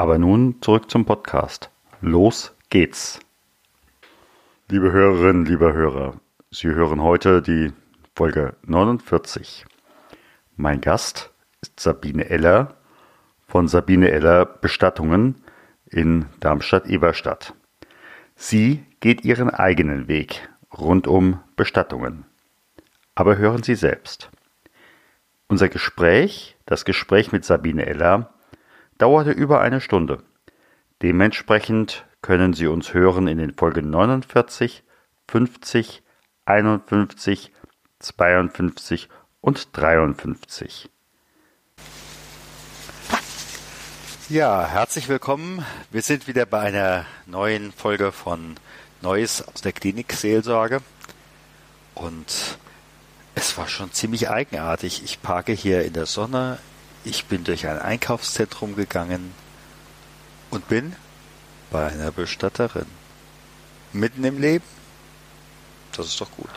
Aber nun zurück zum Podcast. Los geht's. Liebe Hörerinnen, lieber Hörer, Sie hören heute die Folge 49. Mein Gast ist Sabine Eller von Sabine Eller Bestattungen in Darmstadt-Eberstadt. Sie geht ihren eigenen Weg rund um Bestattungen. Aber hören Sie selbst. Unser Gespräch, das Gespräch mit Sabine Eller, dauerte über eine Stunde. Dementsprechend können Sie uns hören in den Folgen 49, 50, 51, 52 und 53. Ja, herzlich willkommen. Wir sind wieder bei einer neuen Folge von Neues aus der Klinik-Seelsorge. Und es war schon ziemlich eigenartig. Ich parke hier in der Sonne. Ich bin durch ein Einkaufszentrum gegangen und bin bei einer Bestatterin. Mitten im Leben. Das ist doch gut.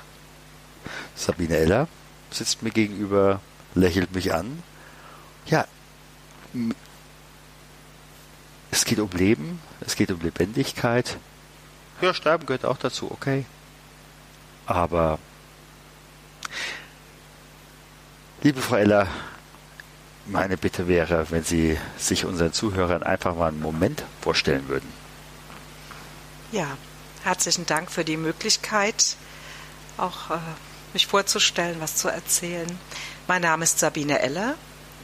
Sabine Eller sitzt mir gegenüber, lächelt mich an. Ja, es geht um Leben, es geht um Lebendigkeit. Ja, Sterben gehört auch dazu, okay. Aber, liebe Frau Eller, meine Bitte wäre, wenn Sie sich unseren Zuhörern einfach mal einen Moment vorstellen würden. Ja, herzlichen Dank für die Möglichkeit, auch äh, mich vorzustellen, was zu erzählen. Mein Name ist Sabine Eller.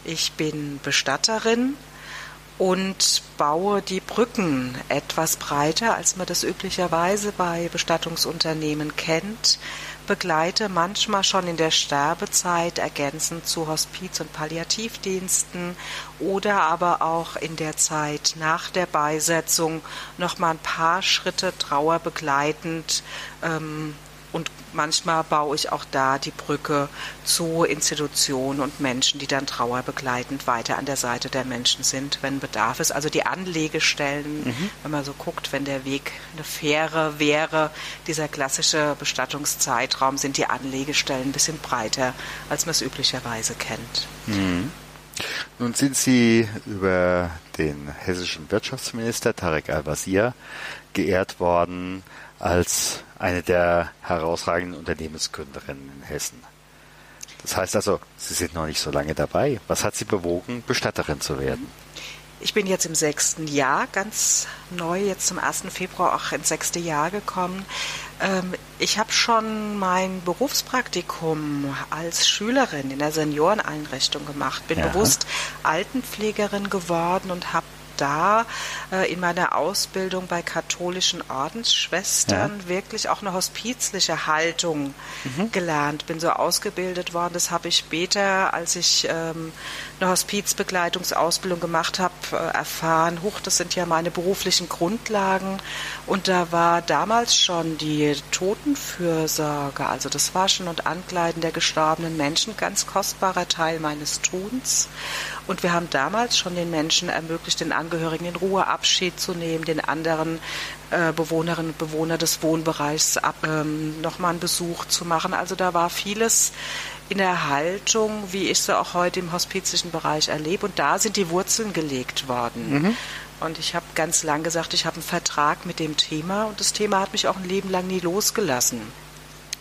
Ich bin Bestatterin und baue die Brücken etwas breiter, als man das üblicherweise bei Bestattungsunternehmen kennt, begleite manchmal schon in der Sterbezeit ergänzend zu Hospiz- und Palliativdiensten oder aber auch in der Zeit nach der Beisetzung noch mal ein paar Schritte trauerbegleitend ähm, und manchmal baue ich auch da die Brücke zu Institutionen und Menschen, die dann trauerbegleitend weiter an der Seite der Menschen sind, wenn Bedarf ist. Also die Anlegestellen, mhm. wenn man so guckt, wenn der Weg eine Fähre wäre, dieser klassische Bestattungszeitraum, sind die Anlegestellen ein bisschen breiter, als man es üblicherweise kennt. Mhm. Nun sind Sie über den hessischen Wirtschaftsminister Tarek Al-Wazir geehrt worden als eine der herausragenden Unternehmensgründerinnen in Hessen. Das heißt also, Sie sind noch nicht so lange dabei. Was hat Sie bewogen, Bestatterin zu werden? Ich bin jetzt im sechsten Jahr, ganz neu, jetzt zum 1. Februar auch ins sechste Jahr gekommen. Ähm, ich habe schon mein Berufspraktikum als Schülerin in der Senioreneinrichtung gemacht, bin ja. bewusst Altenpflegerin geworden und habe da äh, in meiner Ausbildung bei katholischen Ordensschwestern ja. wirklich auch eine hospizliche Haltung mhm. gelernt. Bin so ausgebildet worden. Das habe ich später, als ich ähm, eine Hospizbegleitungsausbildung gemacht habe, äh, erfahren. Huch, das sind ja meine beruflichen Grundlagen. Und da war damals schon die Totenfürsorge, also das Waschen und Ankleiden der gestorbenen Menschen, ganz kostbarer Teil meines Tuns. Und wir haben damals schon den Menschen ermöglicht, den Angehörigen in Ruhe Abschied zu nehmen, den anderen äh, Bewohnerinnen und Bewohnern des Wohnbereichs ab, ähm, nochmal einen Besuch zu machen. Also da war vieles in der Haltung, wie ich sie auch heute im hospizischen Bereich erlebe. Und da sind die Wurzeln gelegt worden. Mhm. Und ich habe ganz lang gesagt, ich habe einen Vertrag mit dem Thema und das Thema hat mich auch ein Leben lang nie losgelassen.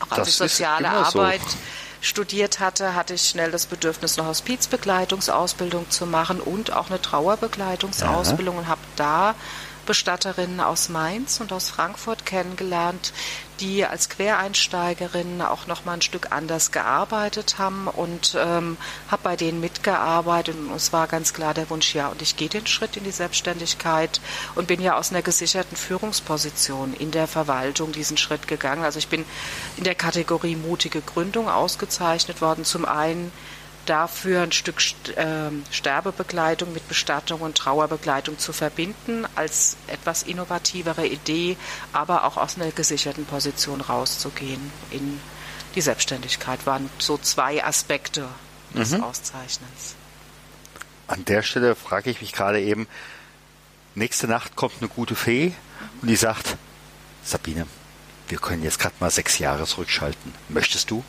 Auch als das ich soziale Arbeit so studiert hatte, hatte ich schnell das Bedürfnis, eine Hospizbegleitungsausbildung zu machen und auch eine Trauerbegleitungsausbildung ja. und habe da Bestatterinnen aus Mainz und aus Frankfurt kennengelernt, die als Quereinsteigerinnen auch noch mal ein Stück anders gearbeitet haben und ähm, habe bei denen mitgearbeitet und es war ganz klar der Wunsch, ja, und ich gehe den Schritt in die Selbstständigkeit und bin ja aus einer gesicherten Führungsposition in der Verwaltung diesen Schritt gegangen. Also ich bin in der Kategorie mutige Gründung ausgezeichnet worden. Zum einen dafür ein Stück äh, Sterbebegleitung mit Bestattung und Trauerbegleitung zu verbinden, als etwas innovativere Idee, aber auch aus einer gesicherten Position rauszugehen in die Selbstständigkeit, waren so zwei Aspekte des mhm. Auszeichnens. An der Stelle frage ich mich gerade eben, nächste Nacht kommt eine gute Fee und die sagt, Sabine, wir können jetzt gerade mal sechs Jahre zurückschalten. Möchtest du?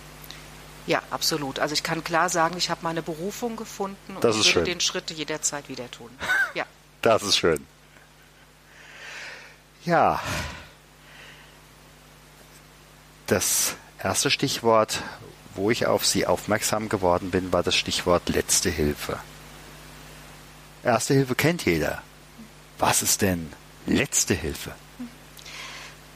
Ja, absolut. Also ich kann klar sagen, ich habe meine Berufung gefunden und das ist würde schön. den Schritt jederzeit wieder tun. Ja. Das ist schön. Ja. Das erste Stichwort, wo ich auf Sie aufmerksam geworden bin, war das Stichwort letzte Hilfe. Erste Hilfe kennt jeder. Was ist denn letzte Hilfe?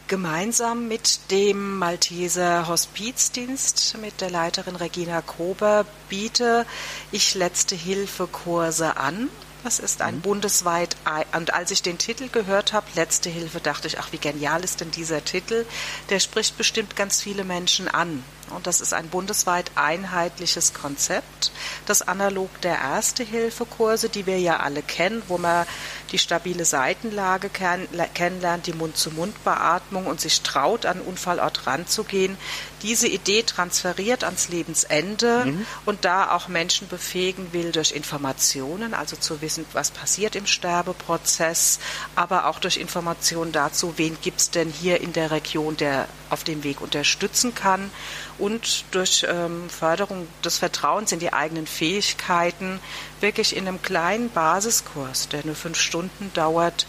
Gemeinsam mit dem Malteser Hospizdienst, mit der Leiterin Regina Kober, biete ich letzte Hilfe Kurse an. Das ist ein mhm. bundesweit, und als ich den Titel gehört habe, Letzte Hilfe, dachte ich, ach, wie genial ist denn dieser Titel? Der spricht bestimmt ganz viele Menschen an. Und das ist ein bundesweit einheitliches Konzept, das analog der Erste-Hilfe-Kurse, die wir ja alle kennen, wo man die stabile Seitenlage kennenlernt, die Mund-zu-Mund-Beatmung und sich traut, an den Unfallort ranzugehen, diese Idee transferiert ans Lebensende mhm. und da auch Menschen befähigen will durch Informationen, also zu wissen, was passiert im Sterbeprozess, aber auch durch Informationen dazu, wen gibt es denn hier in der Region, der auf dem Weg unterstützen kann und durch ähm, Förderung des Vertrauens in die eigenen Fähigkeiten wirklich in einem kleinen Basiskurs, der nur fünf Stunden dauert,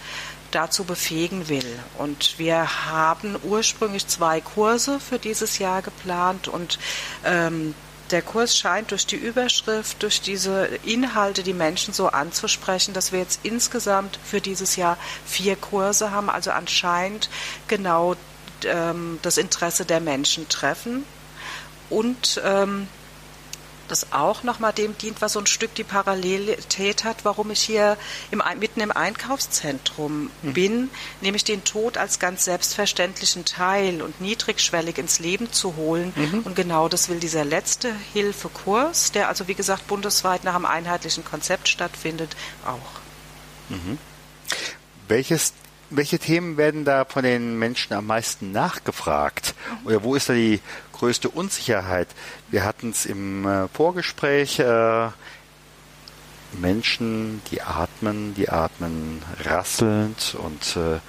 dazu befähigen will. Und wir haben ursprünglich zwei Kurse für dieses Jahr geplant und ähm, der Kurs scheint durch die Überschrift, durch diese Inhalte die Menschen so anzusprechen, dass wir jetzt insgesamt für dieses Jahr vier Kurse haben, also anscheinend genau ähm, das Interesse der Menschen treffen und ähm, das auch nochmal dem dient, was so ein Stück die Parallelität hat, warum ich hier im, mitten im Einkaufszentrum mhm. bin, nämlich den Tod als ganz selbstverständlichen Teil und niedrigschwellig ins Leben zu holen. Mhm. Und genau das will dieser letzte Hilfekurs, der also wie gesagt bundesweit nach einem einheitlichen Konzept stattfindet, auch. Mhm. Welches welche Themen werden da von den Menschen am meisten nachgefragt? Oder wo ist da die größte Unsicherheit? Wir hatten es im äh, Vorgespräch. Äh, Menschen, die atmen, die atmen rasselnd und äh,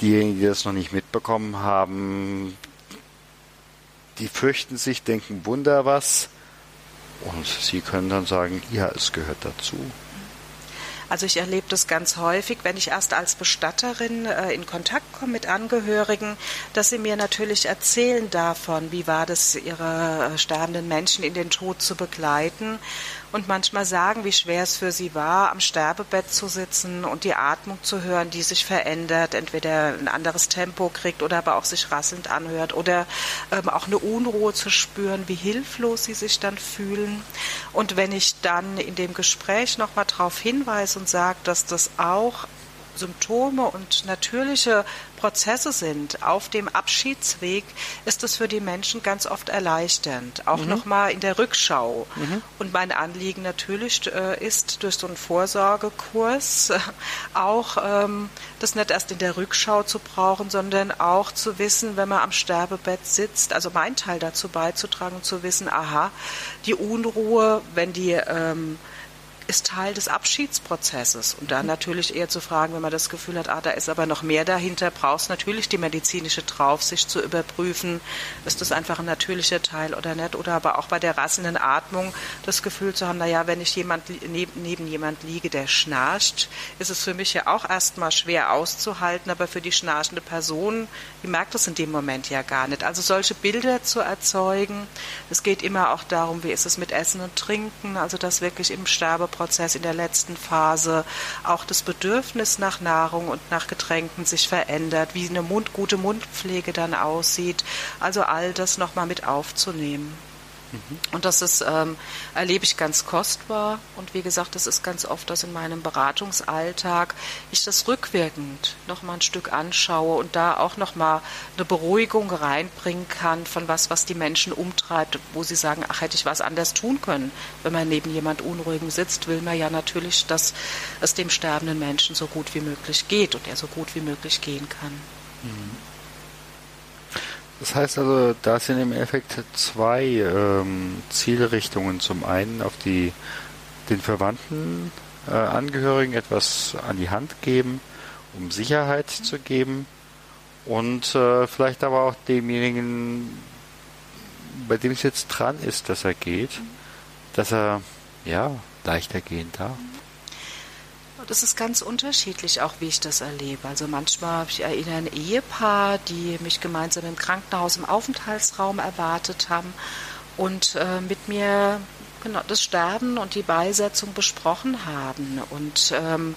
diejenigen, die das noch nicht mitbekommen haben, die fürchten sich, denken Wunder was und sie können dann sagen, ja, es gehört dazu. Also ich erlebe das ganz häufig, wenn ich erst als Bestatterin äh, in Kontakt komme mit Angehörigen, dass sie mir natürlich erzählen davon, wie war das, ihre äh, sterbenden Menschen in den Tod zu begleiten und manchmal sagen, wie schwer es für sie war, am Sterbebett zu sitzen und die Atmung zu hören, die sich verändert, entweder ein anderes Tempo kriegt oder aber auch sich rasselnd anhört oder ähm, auch eine Unruhe zu spüren, wie hilflos sie sich dann fühlen. Und wenn ich dann in dem Gespräch nochmal darauf hinweise und sage, dass das auch Symptome und natürliche Prozesse sind auf dem Abschiedsweg, ist es für die Menschen ganz oft erleichternd. Auch mhm. nochmal in der Rückschau. Mhm. Und mein Anliegen natürlich äh, ist, durch so einen Vorsorgekurs äh, auch ähm, das nicht erst in der Rückschau zu brauchen, sondern auch zu wissen, wenn man am Sterbebett sitzt, also mein Teil dazu beizutragen, zu wissen, aha, die Unruhe, wenn die ähm, ist Teil des Abschiedsprozesses. Und dann natürlich eher zu fragen, wenn man das Gefühl hat, ah, da ist aber noch mehr dahinter, brauchst natürlich die medizinische Draufsicht zu überprüfen, ist das einfach ein natürlicher Teil oder nicht. Oder aber auch bei der rasselnden Atmung das Gefühl zu haben, naja, wenn ich jemand, neben, neben jemand liege, der schnarcht, ist es für mich ja auch erstmal schwer auszuhalten, aber für die schnarchende Person, die merkt das in dem Moment ja gar nicht. Also solche Bilder zu erzeugen. Es geht immer auch darum, wie ist es mit Essen und Trinken, also das wirklich im Sterbeprozess Prozess in der letzten Phase auch das Bedürfnis nach Nahrung und nach Getränken sich verändert, wie eine Mund, gute Mundpflege dann aussieht. Also all das nochmal mit aufzunehmen. Und das ist, ähm, erlebe ich ganz kostbar. Und wie gesagt, das ist ganz oft, dass in meinem Beratungsalltag ich das rückwirkend noch mal ein Stück anschaue und da auch noch mal eine Beruhigung reinbringen kann von was, was die Menschen umtreibt, wo sie sagen, ach, hätte ich was anders tun können. Wenn man neben jemand Unruhigem sitzt, will man ja natürlich, dass es dem sterbenden Menschen so gut wie möglich geht und er so gut wie möglich gehen kann. Mhm. Das heißt also, da sind im Endeffekt zwei ähm, Zielrichtungen. Zum einen auf die den Verwandten äh, Angehörigen etwas an die Hand geben, um Sicherheit zu geben und äh, vielleicht aber auch demjenigen, bei dem es jetzt dran ist, dass er geht, dass er ja leichter gehen darf. Das ist ganz unterschiedlich, auch wie ich das erlebe. Also manchmal ich erinnere ein Ehepaar, die mich gemeinsam im Krankenhaus im Aufenthaltsraum erwartet haben und äh, mit mir genau das Sterben und die Beisetzung besprochen haben. Und ähm,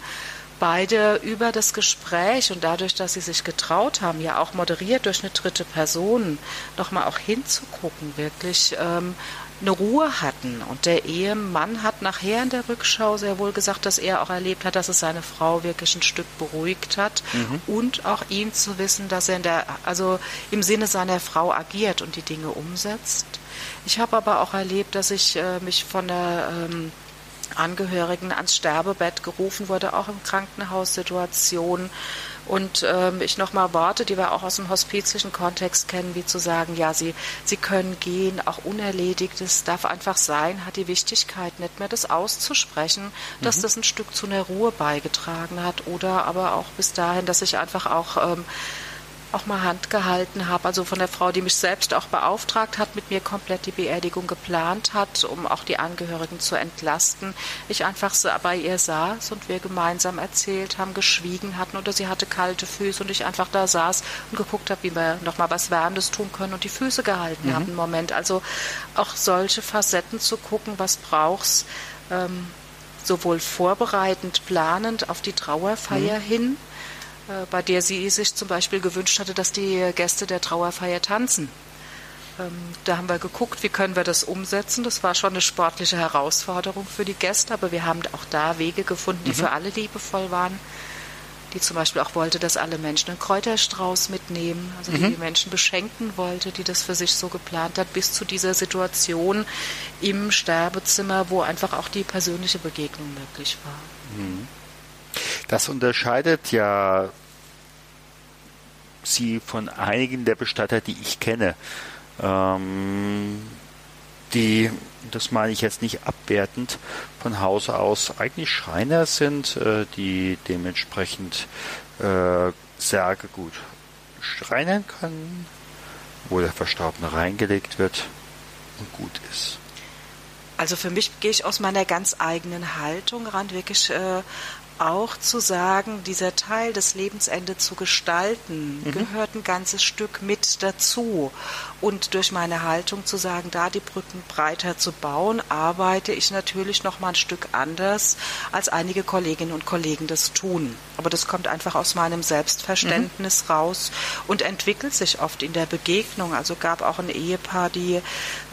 beide über das Gespräch und dadurch, dass sie sich getraut haben, ja auch moderiert durch eine dritte Person, nochmal auch hinzugucken, wirklich ähm, eine Ruhe hatten. Und der Ehemann hat nachher in der Rückschau sehr wohl gesagt, dass er auch erlebt hat, dass es seine Frau wirklich ein Stück beruhigt hat mhm. und auch ihn zu wissen, dass er in der, also im Sinne seiner Frau agiert und die Dinge umsetzt. Ich habe aber auch erlebt, dass ich äh, mich von der ähm, Angehörigen ans Sterbebett gerufen wurde, auch in Krankenhaussituationen und ähm, ich nochmal Worte, die wir auch aus dem hospizischen Kontext kennen, wie zu sagen, ja, sie, sie können gehen, auch unerledigt, es darf einfach sein, hat die Wichtigkeit nicht mehr, das auszusprechen, dass mhm. das ein Stück zu einer Ruhe beigetragen hat. Oder aber auch bis dahin, dass ich einfach auch ähm, auch mal Hand gehalten habe, also von der Frau, die mich selbst auch beauftragt hat, mit mir komplett die Beerdigung geplant hat, um auch die Angehörigen zu entlasten. Ich einfach bei ihr saß und wir gemeinsam erzählt haben, geschwiegen hatten oder sie hatte kalte Füße und ich einfach da saß und geguckt habe, wie wir noch mal was Wärmendes tun können und die Füße gehalten mhm. haben im Moment. Also auch solche Facetten zu gucken, was brauchst, ähm, sowohl vorbereitend, planend auf die Trauerfeier mhm. hin, bei der sie sich zum Beispiel gewünscht hatte, dass die Gäste der Trauerfeier tanzen. Ähm, da haben wir geguckt, wie können wir das umsetzen. Das war schon eine sportliche Herausforderung für die Gäste, aber wir haben auch da Wege gefunden, die mhm. für alle liebevoll waren. Die zum Beispiel auch wollte, dass alle Menschen einen Kräuterstrauß mitnehmen, also die mhm. die Menschen beschenken wollte, die das für sich so geplant hat, bis zu dieser Situation im Sterbezimmer, wo einfach auch die persönliche Begegnung möglich war. Mhm. Das unterscheidet ja sie von einigen der Bestatter, die ich kenne. Ähm, die, das meine ich jetzt nicht abwertend, von Hause aus eigentlich Schreiner sind, äh, die dementsprechend äh, Särge gut schreinern können, wo der Verstorbene reingelegt wird und gut ist. Also für mich gehe ich aus meiner ganz eigenen Haltung ran, wirklich äh, auch zu sagen, dieser Teil des Lebensende zu gestalten, mhm. gehört ein ganzes Stück mit dazu. Und durch meine Haltung zu sagen, da die Brücken breiter zu bauen, arbeite ich natürlich noch mal ein Stück anders, als einige Kolleginnen und Kollegen das tun. Aber das kommt einfach aus meinem Selbstverständnis mhm. raus und entwickelt sich oft in der Begegnung. Also gab auch ein Ehepaar, die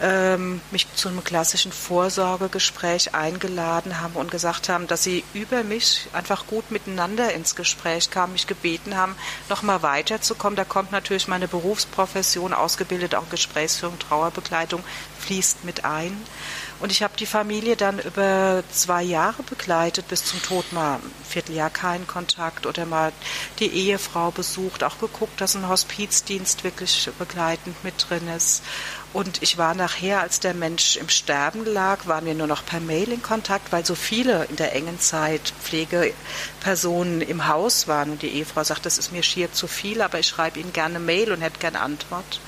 ähm, mich zu einem klassischen Vorsorgegespräch eingeladen haben und gesagt haben, dass sie über mich einfach gut miteinander ins Gespräch kamen, mich gebeten haben, noch mal weiterzukommen. Da kommt natürlich meine Berufsprofession, ausgebildet auch Gesprächsführung, Trauerbegleitung, fließt mit ein. Und ich habe die Familie dann über zwei Jahre begleitet, bis zum Tod mal ein Vierteljahr keinen Kontakt oder mal die Ehefrau besucht, auch geguckt, dass ein Hospizdienst wirklich begleitend mit drin ist. Und ich war nachher, als der Mensch im Sterben lag, waren wir nur noch per Mail in Kontakt, weil so viele in der engen Zeit Pflegepersonen im Haus waren. Und die Ehefrau sagt, das ist mir schier zu viel, aber ich schreibe Ihnen gerne Mail und hätte gerne Antwort.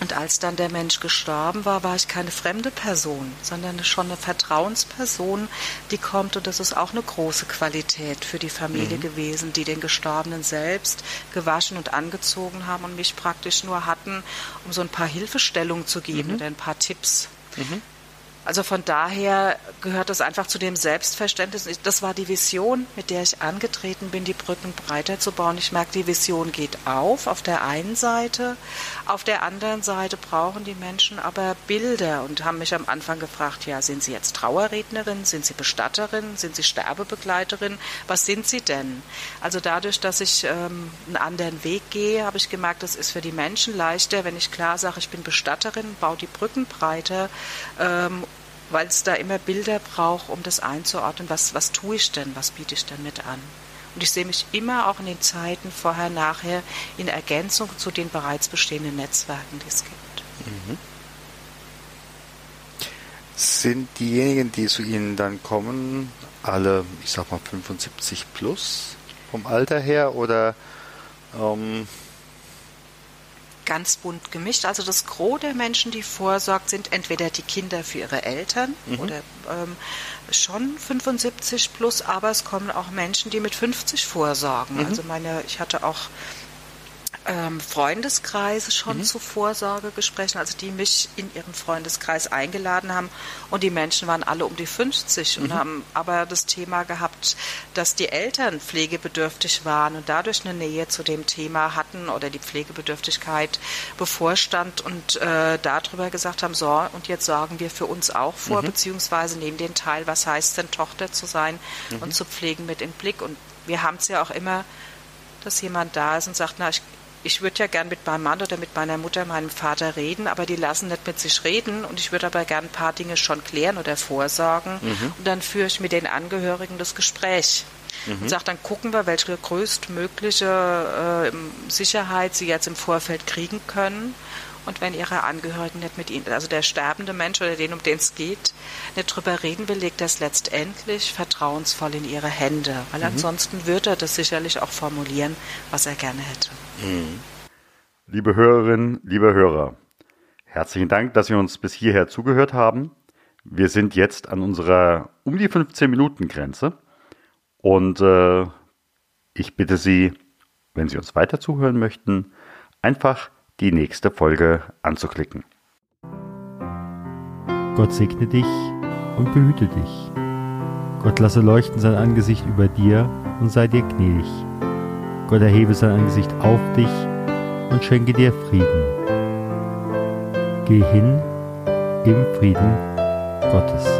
Und als dann der Mensch gestorben war, war ich keine fremde Person, sondern schon eine Vertrauensperson, die kommt. Und das ist auch eine große Qualität für die Familie mhm. gewesen, die den Gestorbenen selbst gewaschen und angezogen haben und mich praktisch nur hatten, um so ein paar Hilfestellungen zu geben mhm. oder ein paar Tipps. Mhm. Also von daher gehört das einfach zu dem Selbstverständnis. Das war die Vision, mit der ich angetreten bin, die Brücken breiter zu bauen. Ich merke, die Vision geht auf, auf der einen Seite. Auf der anderen Seite brauchen die Menschen aber Bilder und haben mich am Anfang gefragt, ja, sind Sie jetzt Trauerrednerin, sind Sie Bestatterin, sind Sie Sterbebegleiterin, was sind Sie denn? Also dadurch, dass ich ähm, einen anderen Weg gehe, habe ich gemerkt, das ist für die Menschen leichter, wenn ich klar sage, ich bin Bestatterin, baue die Brücken breiter ähm, weil es da immer Bilder braucht, um das einzuordnen, was, was tue ich denn, was biete ich denn mit an. Und ich sehe mich immer auch in den Zeiten vorher, nachher in Ergänzung zu den bereits bestehenden Netzwerken, die es gibt. Mhm. Sind diejenigen, die zu Ihnen dann kommen, alle, ich sag mal, 75 plus vom Alter her oder ähm, ganz bunt gemischt. Also das Gros der Menschen, die vorsorgt, sind entweder die Kinder für ihre Eltern mhm. oder ähm, schon 75 plus, aber es kommen auch Menschen, die mit 50 vorsorgen. Mhm. Also meine, ich hatte auch ähm, Freundeskreise schon mhm. zu Vorsorgegesprächen, also die mich in ihren Freundeskreis eingeladen haben. Und die Menschen waren alle um die 50 mhm. und haben aber das Thema gehabt, dass die Eltern pflegebedürftig waren und dadurch eine Nähe zu dem Thema hatten oder die Pflegebedürftigkeit bevorstand und äh, darüber gesagt haben, so, und jetzt sorgen wir für uns auch vor, mhm. beziehungsweise nehmen den Teil, was heißt denn Tochter zu sein und mhm. zu pflegen mit in Blick. Und wir haben es ja auch immer dass jemand da ist und sagt, na, ich, ich würde ja gern mit meinem Mann oder mit meiner Mutter, meinem Vater reden, aber die lassen nicht mit sich reden und ich würde aber gern ein paar Dinge schon klären oder vorsorgen mhm. und dann führe ich mit den Angehörigen das Gespräch. Mhm. Und sage, dann gucken wir, welche größtmögliche äh, Sicherheit sie jetzt im Vorfeld kriegen können und wenn ihre Angehörigen nicht mit ihnen, also der sterbende Mensch oder den, um den es geht, nicht drüber reden will, legt das letztendlich vertrauensvoll in ihre Hände. Weil mhm. ansonsten würde er das sicherlich auch formulieren, was er gerne hätte. Mhm. Liebe Hörerinnen, liebe Hörer, herzlichen Dank, dass Sie uns bis hierher zugehört haben. Wir sind jetzt an unserer um die 15 Minuten Grenze und äh, ich bitte Sie, wenn Sie uns weiter zuhören möchten, einfach die nächste Folge anzuklicken. Gott segne dich und behüte dich. Gott lasse leuchten sein Angesicht über dir und sei dir gnädig. Gott erhebe sein Angesicht auf dich und schenke dir Frieden. Geh hin im Frieden Gottes.